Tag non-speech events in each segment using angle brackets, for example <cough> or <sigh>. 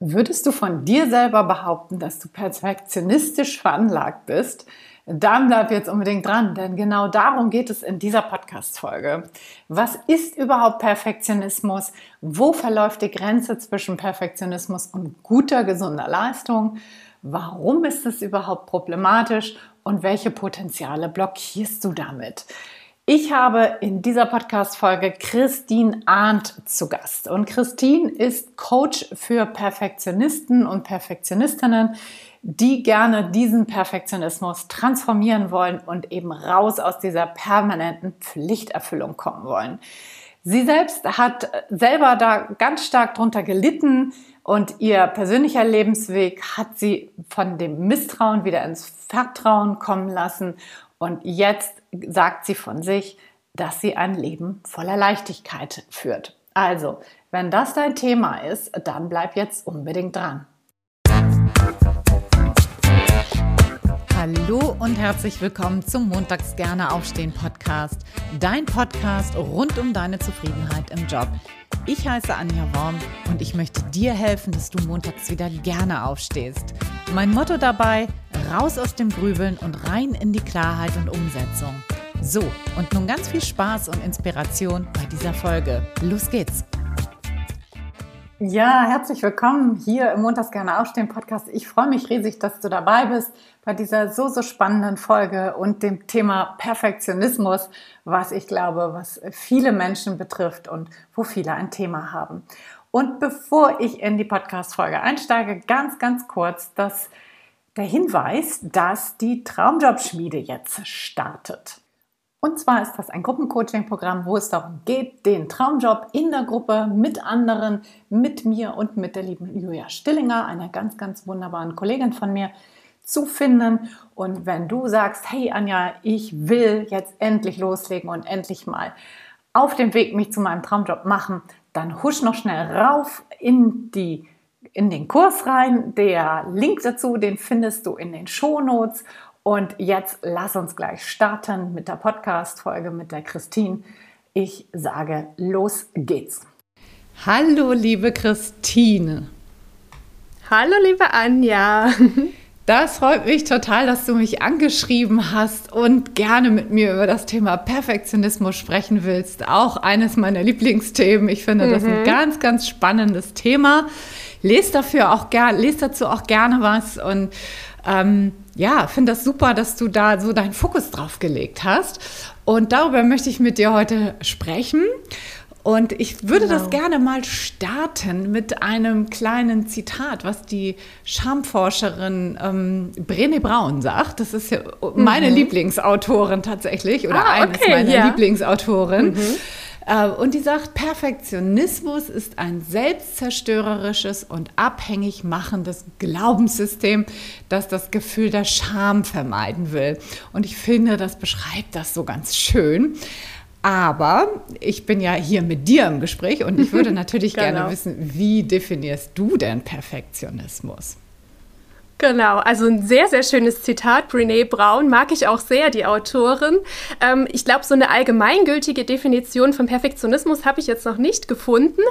Würdest du von dir selber behaupten, dass du perfektionistisch veranlagt bist? Dann bleib jetzt unbedingt dran, denn genau darum geht es in dieser Podcast-Folge. Was ist überhaupt Perfektionismus? Wo verläuft die Grenze zwischen Perfektionismus und guter, gesunder Leistung? Warum ist es überhaupt problematisch? Und welche Potenziale blockierst du damit? Ich habe in dieser Podcast-Folge Christine Arndt zu Gast. Und Christine ist Coach für Perfektionisten und Perfektionistinnen, die gerne diesen Perfektionismus transformieren wollen und eben raus aus dieser permanenten Pflichterfüllung kommen wollen. Sie selbst hat selber da ganz stark drunter gelitten und ihr persönlicher Lebensweg hat sie von dem Misstrauen wieder ins Vertrauen kommen lassen und jetzt sagt sie von sich, dass sie ein Leben voller Leichtigkeit führt. Also, wenn das dein Thema ist, dann bleib jetzt unbedingt dran. Hallo und herzlich willkommen zum Montags gerne aufstehen Podcast, dein Podcast rund um deine Zufriedenheit im Job. Ich heiße Anja Worm und ich möchte dir helfen, dass du montags wieder gerne aufstehst. Mein Motto dabei, raus aus dem Grübeln und rein in die Klarheit und Umsetzung. So, und nun ganz viel Spaß und Inspiration bei dieser Folge. Los geht's! Ja, herzlich willkommen hier im Montags gerne aufstehen Podcast. Ich freue mich riesig, dass du dabei bist bei dieser so, so spannenden Folge und dem Thema Perfektionismus, was ich glaube, was viele Menschen betrifft und wo viele ein Thema haben. Und bevor ich in die Podcast-Folge einsteige, ganz, ganz kurz, dass der Hinweis, dass die Traumjobschmiede jetzt startet. Und zwar ist das ein Gruppencoaching-Programm, wo es darum geht, den Traumjob in der Gruppe mit anderen, mit mir und mit der lieben Julia Stillinger, einer ganz, ganz wunderbaren Kollegin von mir, zu finden. Und wenn du sagst, hey Anja, ich will jetzt endlich loslegen und endlich mal auf dem Weg mich zu meinem Traumjob machen, dann husch noch schnell rauf in die in den Kurs rein. Der Link dazu, den findest du in den Shownotes. Und jetzt lass uns gleich starten mit der Podcast-Folge mit der Christine. Ich sage, los geht's. Hallo, liebe Christine. Hallo, liebe Anja. <laughs> Das freut mich total, dass du mich angeschrieben hast und gerne mit mir über das Thema Perfektionismus sprechen willst. Auch eines meiner Lieblingsthemen. Ich finde das ein mhm. ganz, ganz spannendes Thema. Lest dafür auch gerne, lest dazu auch gerne was und ähm, ja, finde das super, dass du da so deinen Fokus drauf gelegt hast. Und darüber möchte ich mit dir heute sprechen. Und ich würde genau. das gerne mal starten mit einem kleinen Zitat, was die Schamforscherin ähm, Brené Braun sagt. Das ist ja meine mhm. Lieblingsautorin tatsächlich oder ah, eines meiner ja. Lieblingsautoren. Mhm. Äh, und die sagt, Perfektionismus ist ein selbstzerstörerisches und abhängig machendes Glaubenssystem, das das Gefühl der Scham vermeiden will. Und ich finde, das beschreibt das so ganz schön. Aber ich bin ja hier mit dir im Gespräch und ich würde <laughs> natürlich genau. gerne wissen, wie definierst du denn Perfektionismus? Genau, also ein sehr, sehr schönes Zitat. Brene Brown mag ich auch sehr, die Autorin. Ähm, ich glaube, so eine allgemeingültige Definition von Perfektionismus habe ich jetzt noch nicht gefunden.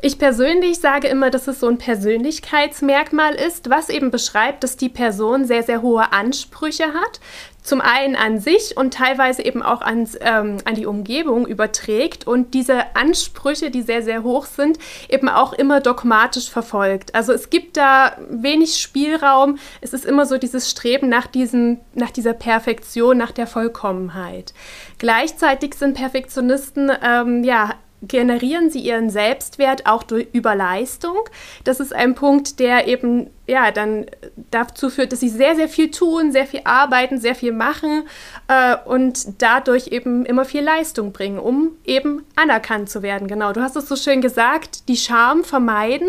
Ich persönlich sage immer, dass es so ein Persönlichkeitsmerkmal ist, was eben beschreibt, dass die Person sehr, sehr hohe Ansprüche hat, zum einen an sich und teilweise eben auch ans, ähm, an die Umgebung überträgt und diese Ansprüche, die sehr, sehr hoch sind, eben auch immer dogmatisch verfolgt. Also es gibt da wenig Spielraum. Es ist immer so dieses Streben nach, diesem, nach dieser Perfektion, nach der Vollkommenheit. Gleichzeitig sind Perfektionisten ähm, ja generieren sie ihren Selbstwert auch durch, über Leistung. Das ist ein Punkt, der eben ja dann dazu führt, dass sie sehr, sehr viel tun, sehr viel arbeiten, sehr viel machen äh, und dadurch eben immer viel Leistung bringen, um eben anerkannt zu werden. Genau, du hast es so schön gesagt, die Scham vermeiden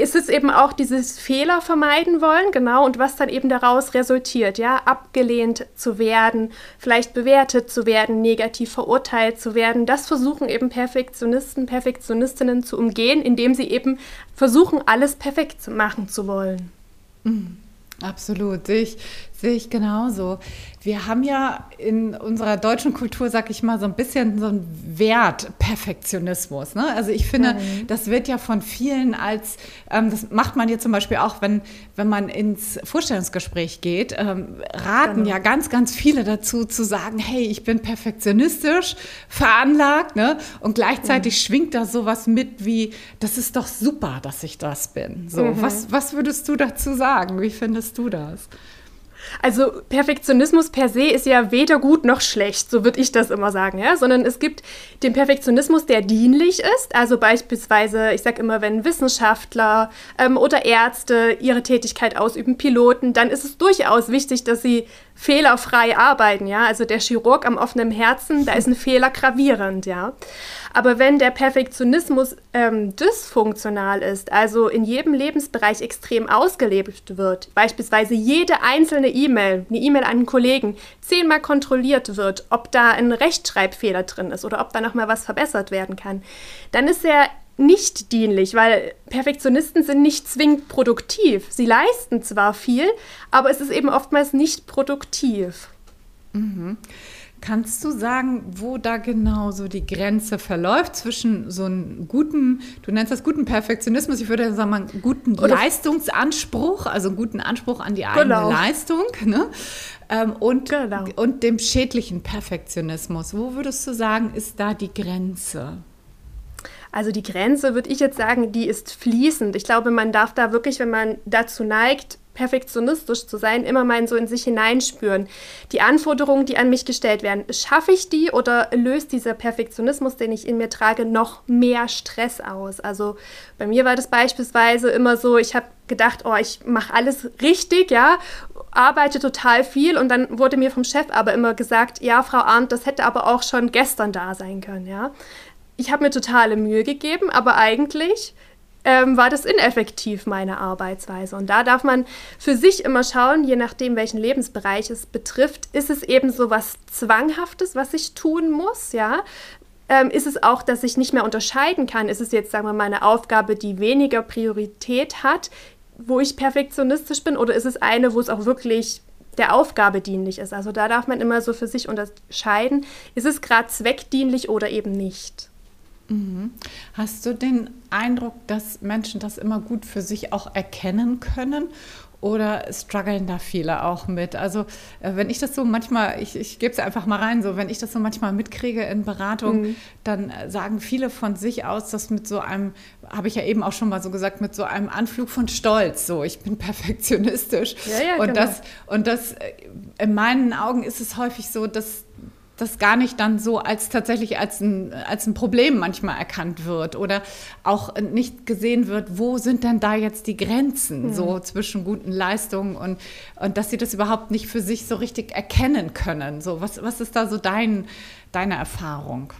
ist es eben auch dieses Fehler vermeiden wollen, genau, und was dann eben daraus resultiert, ja, abgelehnt zu werden, vielleicht bewertet zu werden, negativ verurteilt zu werden. Das versuchen eben Perfektionisten, Perfektionistinnen zu umgehen, indem sie eben versuchen, alles perfekt machen zu wollen. Mhm. Absolut, ich, Sehe ich genauso. Wir haben ja in unserer deutschen Kultur, sag ich mal, so ein bisschen so einen Wert Perfektionismus. Ne? Also ich finde, mhm. das wird ja von vielen als, ähm, das macht man ja zum Beispiel auch, wenn, wenn man ins Vorstellungsgespräch geht, ähm, raten genau. ja ganz, ganz viele dazu zu sagen, hey, ich bin perfektionistisch veranlagt. Ne? Und gleichzeitig mhm. schwingt da sowas mit wie, das ist doch super, dass ich das bin. So, mhm. was, was würdest du dazu sagen? Wie findest du das? Also Perfektionismus per se ist ja weder gut noch schlecht, so würde ich das immer sagen, ja, sondern es gibt den Perfektionismus, der dienlich ist, also beispielsweise, ich sage immer, wenn Wissenschaftler ähm, oder Ärzte ihre Tätigkeit ausüben, Piloten, dann ist es durchaus wichtig, dass sie fehlerfrei arbeiten, ja, also der Chirurg am offenen Herzen, da ist ein Fehler gravierend, ja. Aber wenn der Perfektionismus ähm, dysfunktional ist, also in jedem Lebensbereich extrem ausgelebt wird, beispielsweise jede einzelne E-Mail, eine E-Mail an einen Kollegen, zehnmal kontrolliert wird, ob da ein Rechtschreibfehler drin ist oder ob da nochmal was verbessert werden kann, dann ist er nicht dienlich, weil Perfektionisten sind nicht zwingend produktiv. Sie leisten zwar viel, aber es ist eben oftmals nicht produktiv. Mhm. Kannst du sagen, wo da genau so die Grenze verläuft zwischen so einem guten, du nennst das guten Perfektionismus, ich würde sagen, einen guten Oder Leistungsanspruch, also einen guten Anspruch an die eigene genau. Leistung, ne? Ähm, und, genau. und dem schädlichen Perfektionismus. Wo würdest du sagen, ist da die Grenze? Also die Grenze, würde ich jetzt sagen, die ist fließend. Ich glaube, man darf da wirklich, wenn man dazu neigt, perfektionistisch zu sein, immer mal so in sich hineinspüren. Die Anforderungen, die an mich gestellt werden, schaffe ich die oder löst dieser Perfektionismus, den ich in mir trage, noch mehr Stress aus? Also bei mir war das beispielsweise immer so, ich habe gedacht, oh, ich mache alles richtig, ja, arbeite total viel und dann wurde mir vom Chef aber immer gesagt, ja, Frau Arndt, das hätte aber auch schon gestern da sein können, ja. Ich habe mir totale Mühe gegeben, aber eigentlich ähm, war das ineffektiv, meine Arbeitsweise. Und da darf man für sich immer schauen, je nachdem, welchen Lebensbereich es betrifft, ist es eben so was Zwanghaftes, was ich tun muss, ja? Ähm, ist es auch, dass ich nicht mehr unterscheiden kann? Ist es jetzt, sagen wir mal, eine Aufgabe, die weniger Priorität hat, wo ich perfektionistisch bin, oder ist es eine, wo es auch wirklich der Aufgabe dienlich ist? Also da darf man immer so für sich unterscheiden, ist es gerade zweckdienlich oder eben nicht. Hast du den Eindruck, dass Menschen das immer gut für sich auch erkennen können? Oder strugglen da viele auch mit? Also, äh, wenn ich das so manchmal, ich, ich gebe es einfach mal rein, so, wenn ich das so manchmal mitkriege in Beratung, mhm. dann äh, sagen viele von sich aus, dass mit so einem, habe ich ja eben auch schon mal so gesagt, mit so einem Anflug von Stolz, so, ich bin <laughs> perfektionistisch. Ja, ja, und, genau. das, und das, äh, in meinen Augen ist es häufig so, dass das gar nicht dann so als tatsächlich als ein, als ein Problem manchmal erkannt wird oder auch nicht gesehen wird, wo sind denn da jetzt die Grenzen mhm. so zwischen guten Leistungen und, und dass sie das überhaupt nicht für sich so richtig erkennen können. So, was, was ist da so dein, deine Erfahrung?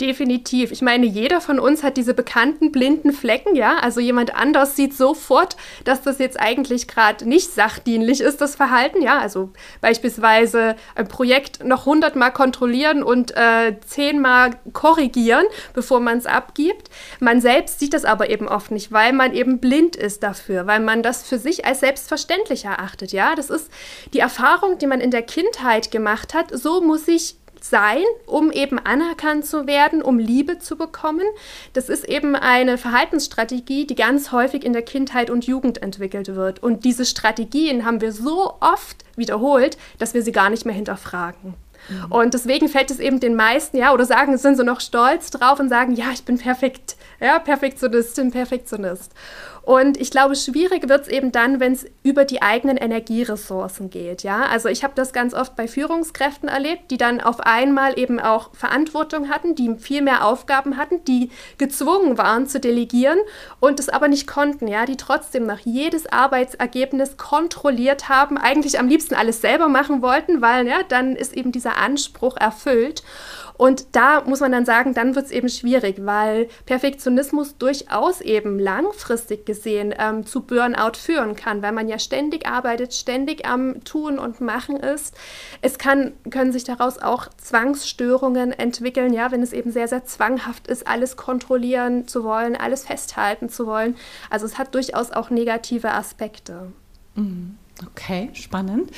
Definitiv. Ich meine, jeder von uns hat diese bekannten blinden Flecken, ja. Also jemand anders sieht sofort, dass das jetzt eigentlich gerade nicht sachdienlich ist, das Verhalten, ja. Also beispielsweise ein Projekt noch hundertmal kontrollieren und äh, zehnmal korrigieren, bevor man es abgibt. Man selbst sieht das aber eben oft nicht, weil man eben blind ist dafür, weil man das für sich als selbstverständlich erachtet, ja. Das ist die Erfahrung, die man in der Kindheit gemacht hat. So muss ich sein, um eben anerkannt zu werden, um Liebe zu bekommen. Das ist eben eine Verhaltensstrategie, die ganz häufig in der Kindheit und Jugend entwickelt wird. Und diese Strategien haben wir so oft wiederholt, dass wir sie gar nicht mehr hinterfragen. Mhm. Und deswegen fällt es eben den meisten, ja, oder sagen, sind so noch stolz drauf und sagen, ja, ich bin perfekt, ja, Perfektionistin, Perfektionist. Und ich glaube, schwierig wird es eben dann, wenn es über die eigenen Energieressourcen geht. Ja? Also ich habe das ganz oft bei Führungskräften erlebt, die dann auf einmal eben auch Verantwortung hatten, die viel mehr Aufgaben hatten, die gezwungen waren zu delegieren und es aber nicht konnten, ja, die trotzdem noch jedes Arbeitsergebnis kontrolliert haben, eigentlich am liebsten alles selber machen wollten, weil ja, dann ist eben dieser Anspruch erfüllt. Und da muss man dann sagen, dann wird es eben schwierig, weil Perfektionismus durchaus eben langfristig gesehen ähm, zu Burnout führen kann, weil man ja ständig arbeitet, ständig am Tun und Machen ist. Es kann, können sich daraus auch Zwangsstörungen entwickeln, ja, wenn es eben sehr, sehr zwanghaft ist, alles kontrollieren zu wollen, alles festhalten zu wollen. Also es hat durchaus auch negative Aspekte. Mhm. Okay, spannend.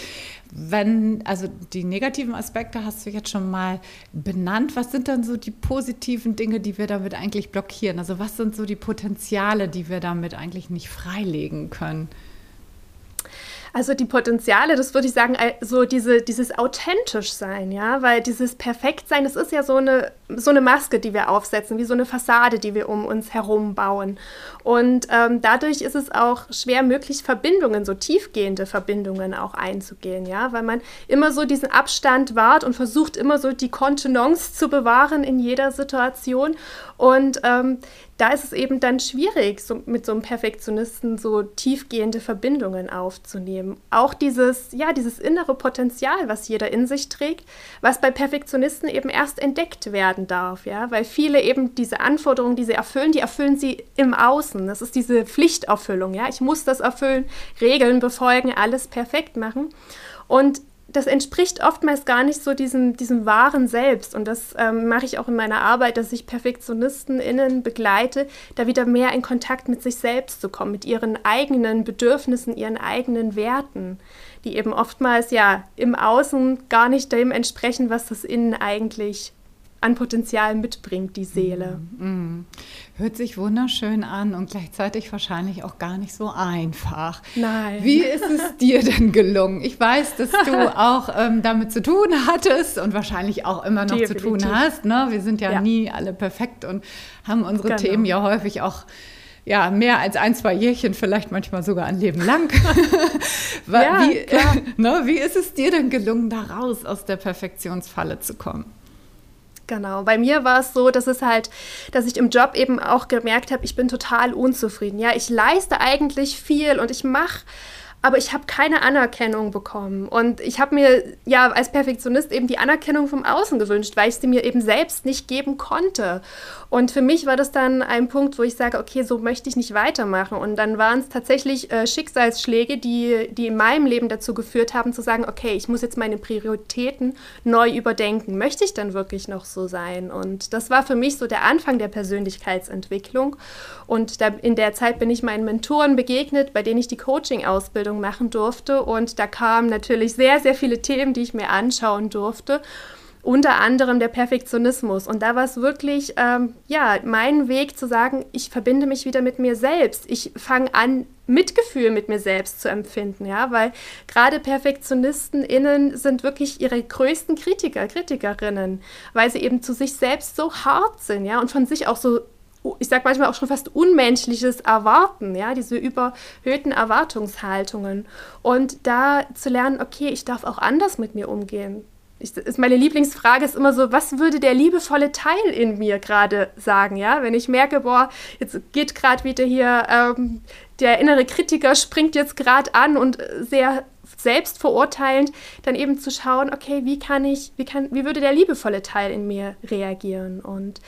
Wenn, also die negativen Aspekte hast du jetzt schon mal benannt. Was sind dann so die positiven Dinge, die wir damit eigentlich blockieren? Also was sind so die Potenziale, die wir damit eigentlich nicht freilegen können? Also die Potenziale, das würde ich sagen, so diese, dieses authentisch sein, ja, weil dieses Perfektsein, das ist ja so eine, so eine Maske, die wir aufsetzen, wie so eine Fassade, die wir um uns herum bauen. Und ähm, dadurch ist es auch schwer möglich, Verbindungen, so tiefgehende Verbindungen auch einzugehen, ja, weil man immer so diesen Abstand wahrt und versucht immer so die Kontenance zu bewahren in jeder Situation. Und ähm, da ist es eben dann schwierig, so mit so einem Perfektionisten so tiefgehende Verbindungen aufzunehmen. Auch dieses, ja, dieses innere Potenzial, was jeder in sich trägt, was bei Perfektionisten eben erst entdeckt werden darf, ja, weil viele eben diese Anforderungen, die sie erfüllen, die erfüllen sie im Außen. Das ist diese Pflichterfüllung, ja. Ich muss das erfüllen, Regeln befolgen, alles perfekt machen. Und das entspricht oftmals gar nicht so diesem, diesem wahren Selbst. Und das ähm, mache ich auch in meiner Arbeit, dass ich PerfektionistInnen begleite, da wieder mehr in Kontakt mit sich selbst zu kommen, mit ihren eigenen Bedürfnissen, ihren eigenen Werten, die eben oftmals ja im Außen gar nicht dem entsprechen, was das Innen eigentlich an Potenzial mitbringt, die Seele. Mm, mm. Hört sich wunderschön an und gleichzeitig wahrscheinlich auch gar nicht so einfach. Nein. Wie ist es <laughs> dir denn gelungen? Ich weiß, dass du <laughs> auch ähm, damit zu tun hattest und wahrscheinlich auch immer noch Definitiv. zu tun hast. Ne? Wir sind ja, ja, nie alle perfekt und haben unsere genau. Themen ja häufig auch ja, mehr als ein, zwei Jährchen, vielleicht manchmal sogar ein Leben lang. <laughs> ja, wie, ne, wie ist es dir denn gelungen, da raus aus der Perfektionsfalle zu kommen? Genau. Bei mir war es so, dass es halt, dass ich im Job eben auch gemerkt habe, ich bin total unzufrieden. Ja, ich leiste eigentlich viel und ich mache aber ich habe keine Anerkennung bekommen. Und ich habe mir ja als Perfektionist eben die Anerkennung vom Außen gewünscht, weil ich sie mir eben selbst nicht geben konnte. Und für mich war das dann ein Punkt, wo ich sage, okay, so möchte ich nicht weitermachen. Und dann waren es tatsächlich äh, Schicksalsschläge, die, die in meinem Leben dazu geführt haben, zu sagen, okay, ich muss jetzt meine Prioritäten neu überdenken. Möchte ich dann wirklich noch so sein? Und das war für mich so der Anfang der Persönlichkeitsentwicklung. Und da, in der Zeit bin ich meinen Mentoren begegnet, bei denen ich die Coaching-Ausbildung machen durfte. Und da kamen natürlich sehr, sehr viele Themen, die ich mir anschauen durfte unter anderem der Perfektionismus. Und da war es wirklich, ähm, ja, mein Weg zu sagen, ich verbinde mich wieder mit mir selbst. Ich fange an, Mitgefühl mit mir selbst zu empfinden, ja, weil gerade PerfektionistInnen sind wirklich ihre größten Kritiker, Kritikerinnen, weil sie eben zu sich selbst so hart sind, ja, und von sich auch so ich sage manchmal auch schon fast unmenschliches Erwarten, ja, diese überhöhten Erwartungshaltungen. Und da zu lernen, okay, ich darf auch anders mit mir umgehen ich, ist meine Lieblingsfrage ist immer so, was würde der liebevolle Teil in mir gerade sagen, ja? Wenn ich merke, boah, jetzt geht gerade wieder hier, ähm, der innere Kritiker springt jetzt gerade an und sehr selbstverurteilend, dann eben zu schauen, okay, wie kann ich, wie kann, wie würde der liebevolle Teil in mir reagieren? Und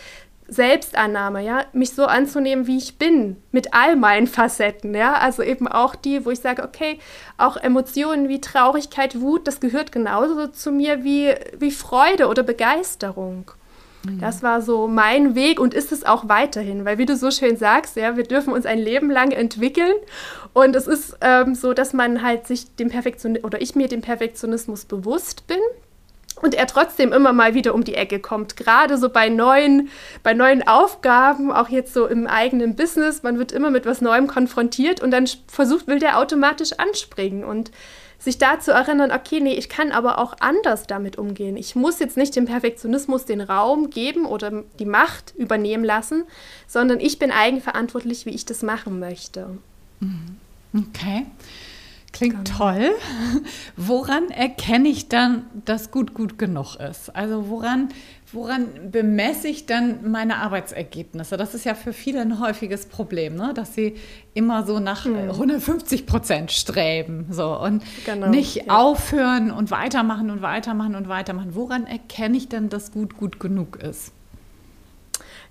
Selbstannahme, ja, mich so anzunehmen, wie ich bin, mit all meinen Facetten, ja, also eben auch die, wo ich sage, okay, auch Emotionen wie Traurigkeit, Wut, das gehört genauso zu mir wie, wie Freude oder Begeisterung. Mhm. Das war so mein Weg und ist es auch weiterhin, weil wie du so schön sagst, ja, wir dürfen uns ein Leben lang entwickeln und es ist ähm, so, dass man halt sich dem Perfektionismus oder ich mir dem Perfektionismus bewusst bin und er trotzdem immer mal wieder um die Ecke kommt. Gerade so bei neuen, bei neuen Aufgaben, auch jetzt so im eigenen Business, man wird immer mit was Neuem konfrontiert und dann versucht, will der automatisch anspringen und sich da zu erinnern, okay, nee, ich kann aber auch anders damit umgehen. Ich muss jetzt nicht dem Perfektionismus den Raum geben oder die Macht übernehmen lassen, sondern ich bin eigenverantwortlich, wie ich das machen möchte. Mhm. Okay. Klingt toll. <laughs> Woran erkenne ich dann, dass gut gut genug ist? Also woran, woran bemesse ich dann meine Arbeitsergebnisse? Das ist ja für viele ein häufiges Problem, ne? dass sie immer so nach hm. 150 Prozent streben so, und genau, nicht ja. aufhören und weitermachen und weitermachen und weitermachen. Woran erkenne ich denn, dass gut gut genug ist?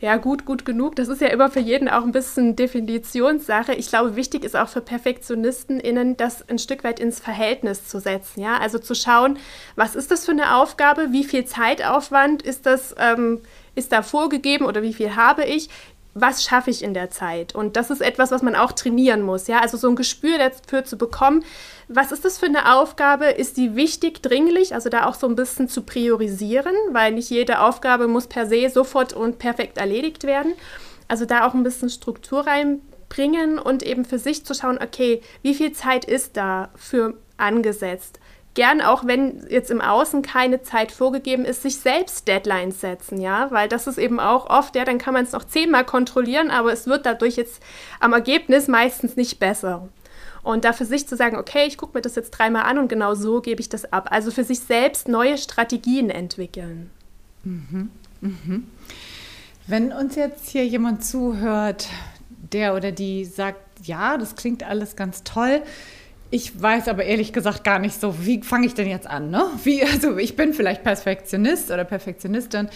Ja, gut, gut genug. Das ist ja immer für jeden auch ein bisschen Definitionssache. Ich glaube, wichtig ist auch für PerfektionistInnen, das ein Stück weit ins Verhältnis zu setzen. Ja? Also zu schauen, was ist das für eine Aufgabe? Wie viel Zeitaufwand ist das, ähm, ist da vorgegeben oder wie viel habe ich? Was schaffe ich in der Zeit? Und das ist etwas, was man auch trainieren muss, ja, also so ein Gespür dafür zu bekommen, was ist das für eine Aufgabe? Ist die wichtig, dringlich? Also da auch so ein bisschen zu priorisieren, weil nicht jede Aufgabe muss per se sofort und perfekt erledigt werden. Also da auch ein bisschen Struktur reinbringen und eben für sich zu schauen, okay, wie viel Zeit ist da für angesetzt? Gern auch, wenn jetzt im Außen keine Zeit vorgegeben ist, sich selbst Deadlines setzen, ja, weil das ist eben auch oft, ja, dann kann man es noch zehnmal kontrollieren, aber es wird dadurch jetzt am Ergebnis meistens nicht besser. Und da für sich zu sagen, okay, ich gucke mir das jetzt dreimal an und genau so gebe ich das ab. Also für sich selbst neue Strategien entwickeln. Mhm. Mhm. Wenn uns jetzt hier jemand zuhört, der oder die sagt, ja, das klingt alles ganz toll, ich weiß aber ehrlich gesagt gar nicht so, wie fange ich denn jetzt an? Ne? Wie, also ich bin vielleicht Perfektionist oder Perfektionistin.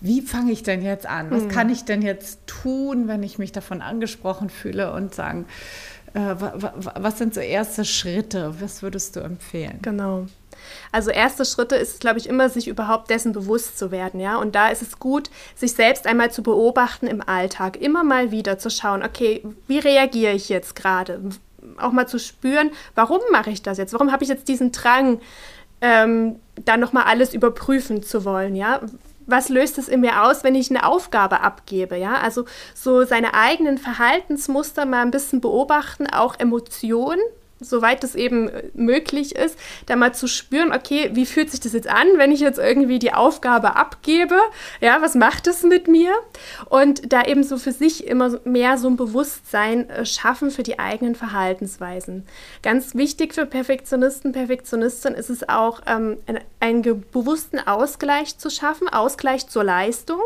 Wie fange ich denn jetzt an? Was mhm. kann ich denn jetzt tun, wenn ich mich davon angesprochen fühle und sagen, äh, was sind so erste Schritte? Was würdest du empfehlen? Genau. Also erste Schritte ist, glaube ich, immer, sich überhaupt dessen bewusst zu werden, ja. Und da ist es gut, sich selbst einmal zu beobachten im Alltag, immer mal wieder zu schauen, okay, wie reagiere ich jetzt gerade? Auch mal zu spüren, warum mache ich das jetzt? Warum habe ich jetzt diesen Drang, ähm, da nochmal alles überprüfen zu wollen, ja? Was löst es in mir aus, wenn ich eine Aufgabe abgebe, ja? Also so seine eigenen Verhaltensmuster mal ein bisschen beobachten, auch Emotionen, soweit es eben äh, möglich ist, da mal zu spüren, okay, wie fühlt sich das jetzt an, wenn ich jetzt irgendwie die Aufgabe abgebe? Ja, was macht es mit mir? Und da eben so für sich immer mehr so ein Bewusstsein äh, schaffen für die eigenen Verhaltensweisen. Ganz wichtig für Perfektionisten, Perfektionisten ist es auch, ähm, einen bewussten Ausgleich zu schaffen, Ausgleich zur Leistung.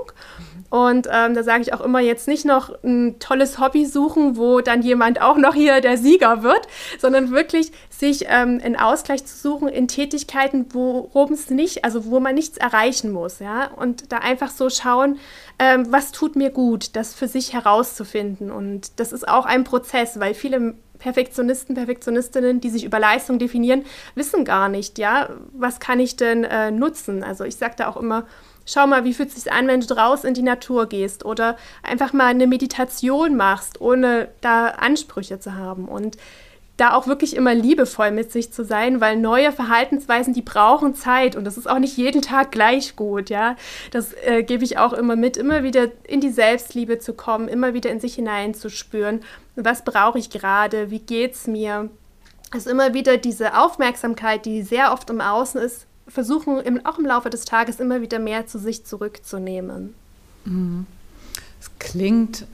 Und ähm, da sage ich auch immer jetzt nicht noch ein tolles Hobby suchen, wo dann jemand auch noch hier der Sieger wird, sondern wirklich sich ähm, einen Ausgleich zu suchen in Tätigkeiten, worum es nicht, also wo man nichts erreichen muss, ja, und da einfach so schauen, ähm, was tut mir gut, das für sich herauszufinden. Und das ist auch ein Prozess, weil viele Perfektionisten, Perfektionistinnen, die sich über Leistung definieren, wissen gar nicht, ja, was kann ich denn äh, nutzen? Also ich sage da auch immer, schau mal, wie fühlt es sich an, wenn du draußen in die Natur gehst oder einfach mal eine Meditation machst, ohne da Ansprüche zu haben. Und da auch wirklich immer liebevoll mit sich zu sein, weil neue Verhaltensweisen, die brauchen Zeit und das ist auch nicht jeden Tag gleich gut, ja. Das äh, gebe ich auch immer mit, immer wieder in die Selbstliebe zu kommen, immer wieder in sich hineinzuspüren. Was brauche ich gerade? Wie geht's mir? Also immer wieder diese Aufmerksamkeit, die sehr oft im Außen ist, versuchen im, auch im Laufe des Tages immer wieder mehr zu sich zurückzunehmen. Mhm. Es klingt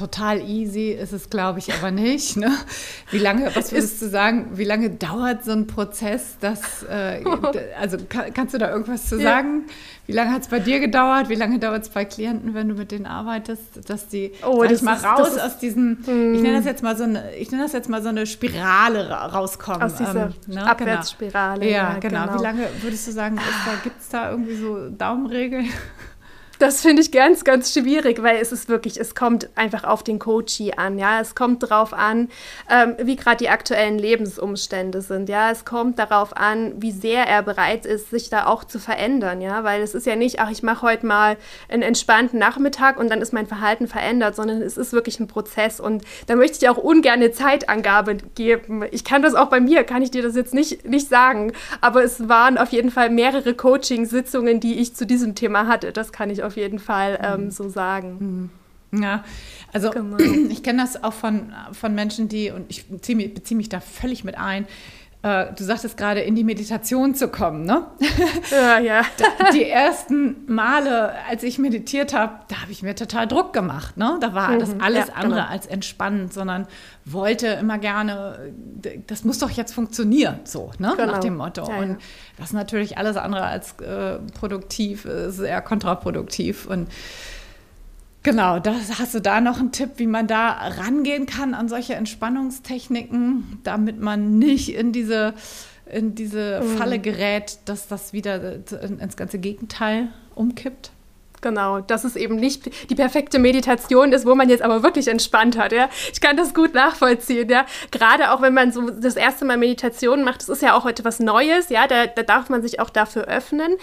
total easy ist es, glaube ich, aber nicht. Ne? Wie lange, was würdest du sagen, wie lange dauert so ein Prozess? Dass, äh, also kann, kannst du da irgendwas zu sagen? Ja. Wie lange hat es bei dir gedauert? Wie lange dauert es bei Klienten, wenn du mit denen arbeitest, dass die oh, das mal ist, raus aus diesem, hm. ich nenne das jetzt mal so eine, ich nenne das jetzt mal so eine Spirale rauskommen. Aus dieser ähm, ne? Abwärtsspirale. Genau. Ja, genau. genau. Wie lange würdest du sagen, gibt es da irgendwie so Daumenregeln? Das finde ich ganz, ganz schwierig, weil es ist wirklich, es kommt einfach auf den Coachie an, ja. Es kommt darauf an, ähm, wie gerade die aktuellen Lebensumstände sind, ja. Es kommt darauf an, wie sehr er bereit ist, sich da auch zu verändern, ja. Weil es ist ja nicht, ach, ich mache heute mal einen entspannten Nachmittag und dann ist mein Verhalten verändert, sondern es ist wirklich ein Prozess und da möchte ich auch ungern eine Zeitangabe geben. Ich kann das auch bei mir, kann ich dir das jetzt nicht, nicht sagen, aber es waren auf jeden Fall mehrere Coaching-Sitzungen, die ich zu diesem Thema hatte. Das kann ich auf auf jeden Fall ähm, mhm. so sagen. Mhm. Ja, also genau. <clears throat> ich kenne das auch von, von Menschen, die, und ich beziehe mich, beziehe mich da völlig mit ein, äh, du sagtest gerade, in die Meditation zu kommen, ne? <laughs> Ja, ja. die ersten Male, als ich meditiert habe, da habe ich mir total Druck gemacht, ne? Da war mhm, das alles ja, andere genau. als entspannend, sondern wollte immer gerne, das muss doch jetzt funktionieren, so, ne? Genau. Nach dem Motto. Ja, und das ist natürlich alles andere als äh, produktiv, ist eher kontraproduktiv und Genau, das, hast du da noch einen Tipp, wie man da rangehen kann an solche Entspannungstechniken, damit man nicht in diese, in diese mhm. Falle gerät, dass das wieder ins ganze Gegenteil umkippt? Genau, dass es eben nicht die perfekte Meditation ist, wo man jetzt aber wirklich entspannt hat. Ja? Ich kann das gut nachvollziehen. Ja? Gerade auch wenn man so das erste Mal Meditation macht, das ist ja auch etwas Neues, ja, da, da darf man sich auch dafür öffnen.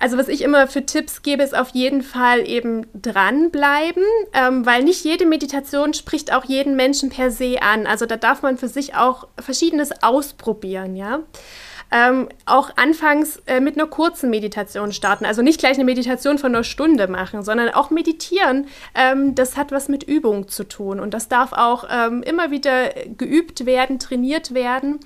Also was ich immer für Tipps gebe, ist auf jeden Fall eben dranbleiben, ähm, weil nicht jede Meditation spricht auch jeden Menschen per se an. Also da darf man für sich auch Verschiedenes ausprobieren, ja. Ähm, auch anfangs äh, mit einer kurzen Meditation starten. Also nicht gleich eine Meditation von einer Stunde machen, sondern auch meditieren. Ähm, das hat was mit Übung zu tun und das darf auch ähm, immer wieder geübt werden, trainiert werden.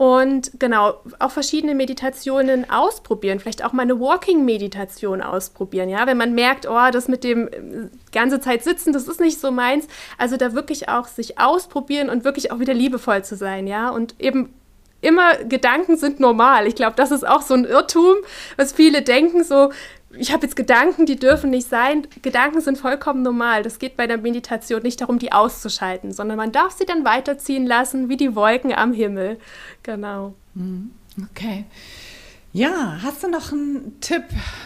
Und genau, auch verschiedene Meditationen ausprobieren, vielleicht auch mal eine Walking-Meditation ausprobieren, ja, wenn man merkt, oh, das mit dem äh, ganze Zeit sitzen, das ist nicht so meins. Also da wirklich auch sich ausprobieren und wirklich auch wieder liebevoll zu sein, ja, und eben immer Gedanken sind normal. Ich glaube, das ist auch so ein Irrtum, was viele denken, so, ich habe jetzt Gedanken, die dürfen nicht sein. Gedanken sind vollkommen normal. Das geht bei der Meditation nicht darum, die auszuschalten, sondern man darf sie dann weiterziehen lassen, wie die Wolken am Himmel. Genau. Mhm. Okay. Ja, hast du noch einen Tipp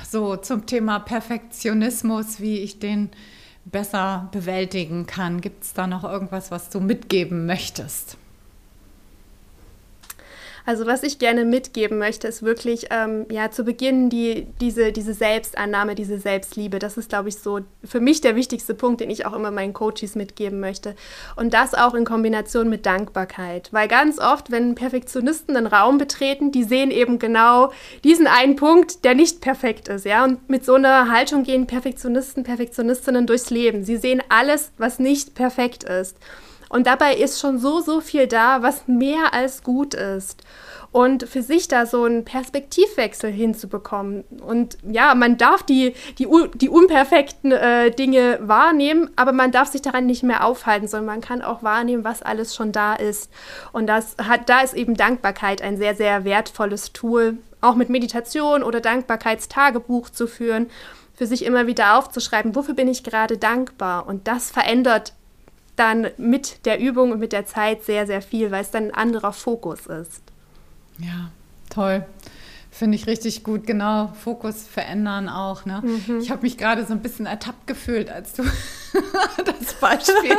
so zum Thema Perfektionismus, wie ich den besser bewältigen kann? Gibt es da noch irgendwas, was du mitgeben möchtest? Also was ich gerne mitgeben möchte, ist wirklich ähm, ja zu Beginn die, diese, diese Selbstannahme, diese Selbstliebe. Das ist, glaube ich, so für mich der wichtigste Punkt, den ich auch immer meinen Coaches mitgeben möchte. Und das auch in Kombination mit Dankbarkeit. Weil ganz oft, wenn Perfektionisten einen Raum betreten, die sehen eben genau diesen einen Punkt, der nicht perfekt ist. Ja? Und mit so einer Haltung gehen Perfektionisten, Perfektionistinnen durchs Leben. Sie sehen alles, was nicht perfekt ist. Und dabei ist schon so, so viel da, was mehr als gut ist. Und für sich da so einen Perspektivwechsel hinzubekommen. Und ja, man darf die, die, die unperfekten äh, Dinge wahrnehmen, aber man darf sich daran nicht mehr aufhalten, sondern man kann auch wahrnehmen, was alles schon da ist. Und das hat, da ist eben Dankbarkeit ein sehr, sehr wertvolles Tool, auch mit Meditation oder Dankbarkeitstagebuch zu führen, für sich immer wieder aufzuschreiben, wofür bin ich gerade dankbar. Und das verändert dann mit der Übung und mit der Zeit sehr, sehr viel, weil es dann ein anderer Fokus ist. Ja, toll. Finde ich richtig gut, genau. Fokus verändern auch. Ne? Mhm. Ich habe mich gerade so ein bisschen ertappt gefühlt, als du <laughs> das Beispiel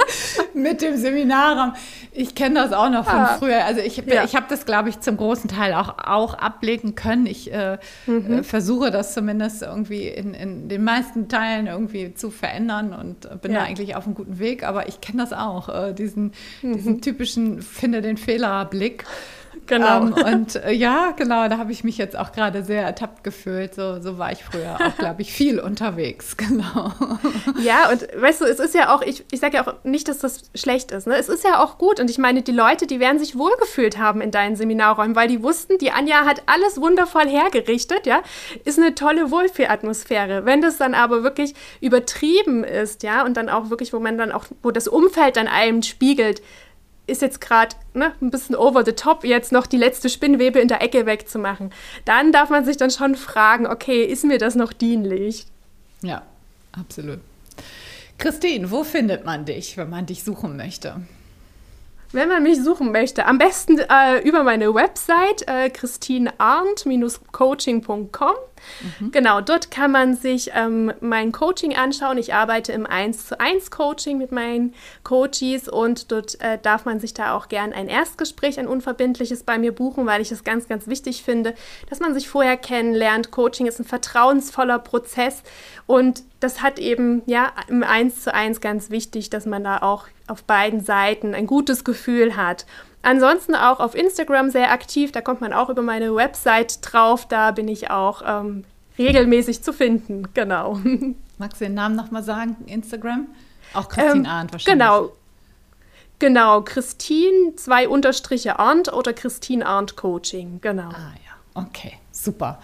mit dem Seminarraum. Ich kenne das auch noch von ah. früher. Also ich, ja. ich habe das, glaube ich, zum großen Teil auch, auch ablegen können. Ich äh, mhm. äh, versuche das zumindest irgendwie in, in den meisten Teilen irgendwie zu verändern und bin ja. da eigentlich auf einem guten Weg. Aber ich kenne das auch, äh, diesen, mhm. diesen typischen Finde den Fehler-Blick. Genau. Ähm, und äh, ja, genau, da habe ich mich jetzt auch gerade sehr ertappt gefühlt. So, so war ich früher auch, <laughs> glaube ich, viel unterwegs. <laughs> Genau. Ja, und weißt du, es ist ja auch, ich, ich sage ja auch nicht, dass das schlecht ist. Ne? Es ist ja auch gut. Und ich meine, die Leute, die werden sich wohlgefühlt haben in deinen Seminarräumen, weil die wussten, die Anja hat alles wundervoll hergerichtet, ja. Ist eine tolle Wohlfühlatmosphäre. Wenn das dann aber wirklich übertrieben ist, ja, und dann auch wirklich, wo man dann auch, wo das Umfeld dann einem spiegelt, ist jetzt gerade ne, ein bisschen over the top, jetzt noch die letzte Spinnwebe in der Ecke wegzumachen. Dann darf man sich dann schon fragen, okay, ist mir das noch dienlich? Ja, absolut. Christine, wo findet man dich, wenn man dich suchen möchte? Wenn man mich suchen möchte, am besten äh, über meine Website äh, christinearndt-coaching.com. Mhm. Genau, dort kann man sich ähm, mein Coaching anschauen. Ich arbeite im 1 zu 1 Coaching mit meinen Coaches und dort äh, darf man sich da auch gern ein Erstgespräch, ein unverbindliches bei mir buchen, weil ich es ganz, ganz wichtig finde, dass man sich vorher kennenlernt. Coaching ist ein vertrauensvoller Prozess und das hat eben ja im 1 zu 1 ganz wichtig, dass man da auch auf beiden Seiten ein gutes Gefühl hat. Ansonsten auch auf Instagram sehr aktiv, da kommt man auch über meine Website drauf, da bin ich auch ähm, regelmäßig zu finden, genau. <laughs> Magst du den Namen nochmal sagen, Instagram? Auch Christine ähm, Arndt wahrscheinlich. Genau, genau, Christine, zwei Unterstriche Arndt oder Christine Arndt Coaching, genau. Ah ja, okay, super.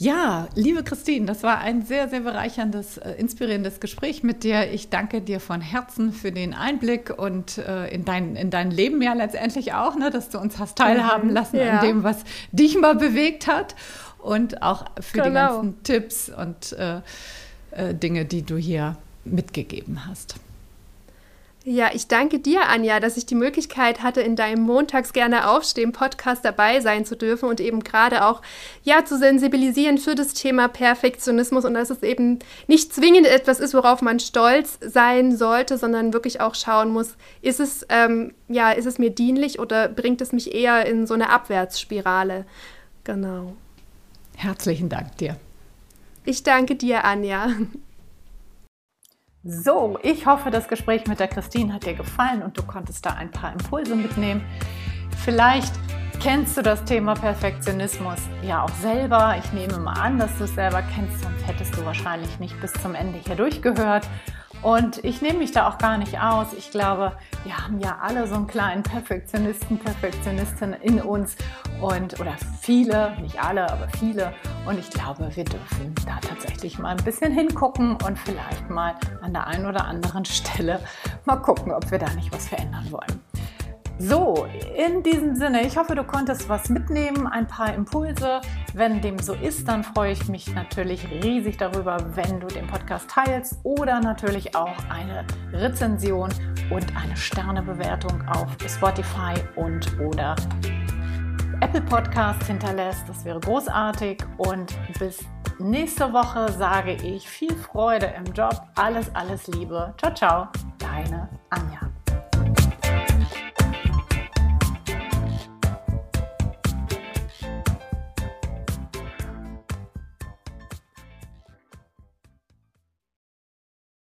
Ja, liebe Christine, das war ein sehr, sehr bereicherndes, äh, inspirierendes Gespräch mit dir. Ich danke dir von Herzen für den Einblick und äh, in, dein, in dein Leben ja letztendlich auch, ne, dass du uns hast teilhaben mhm, lassen ja. an dem, was dich mal bewegt hat und auch für genau. die ganzen Tipps und äh, äh, Dinge, die du hier mitgegeben hast. Ja, ich danke dir, Anja, dass ich die Möglichkeit hatte, in deinem Montags gerne aufstehen Podcast dabei sein zu dürfen und eben gerade auch ja zu sensibilisieren für das Thema Perfektionismus und dass es eben nicht zwingend etwas ist, worauf man stolz sein sollte, sondern wirklich auch schauen muss, ist es ähm, ja ist es mir dienlich oder bringt es mich eher in so eine Abwärtsspirale? Genau. Herzlichen Dank dir. Ich danke dir, Anja. So, ich hoffe, das Gespräch mit der Christine hat dir gefallen und du konntest da ein paar Impulse mitnehmen. Vielleicht kennst du das Thema Perfektionismus ja auch selber. Ich nehme mal an, dass du es selber kennst, sonst hättest du wahrscheinlich nicht bis zum Ende hier durchgehört. Und ich nehme mich da auch gar nicht aus. Ich glaube, wir haben ja alle so einen kleinen Perfektionisten, Perfektionistin in uns und oder viele, nicht alle, aber viele. Und ich glaube, wir dürfen da tatsächlich mal ein bisschen hingucken und vielleicht mal an der einen oder anderen Stelle mal gucken, ob wir da nicht was verändern wollen. So, in diesem Sinne, ich hoffe, du konntest was mitnehmen, ein paar Impulse. Wenn dem so ist, dann freue ich mich natürlich riesig darüber, wenn du den Podcast teilst oder natürlich auch eine Rezension und eine Sternebewertung auf Spotify und oder Apple Podcast hinterlässt. Das wäre großartig und bis nächste Woche sage ich viel Freude im Job. Alles, alles Liebe. Ciao, ciao. Deine Anna.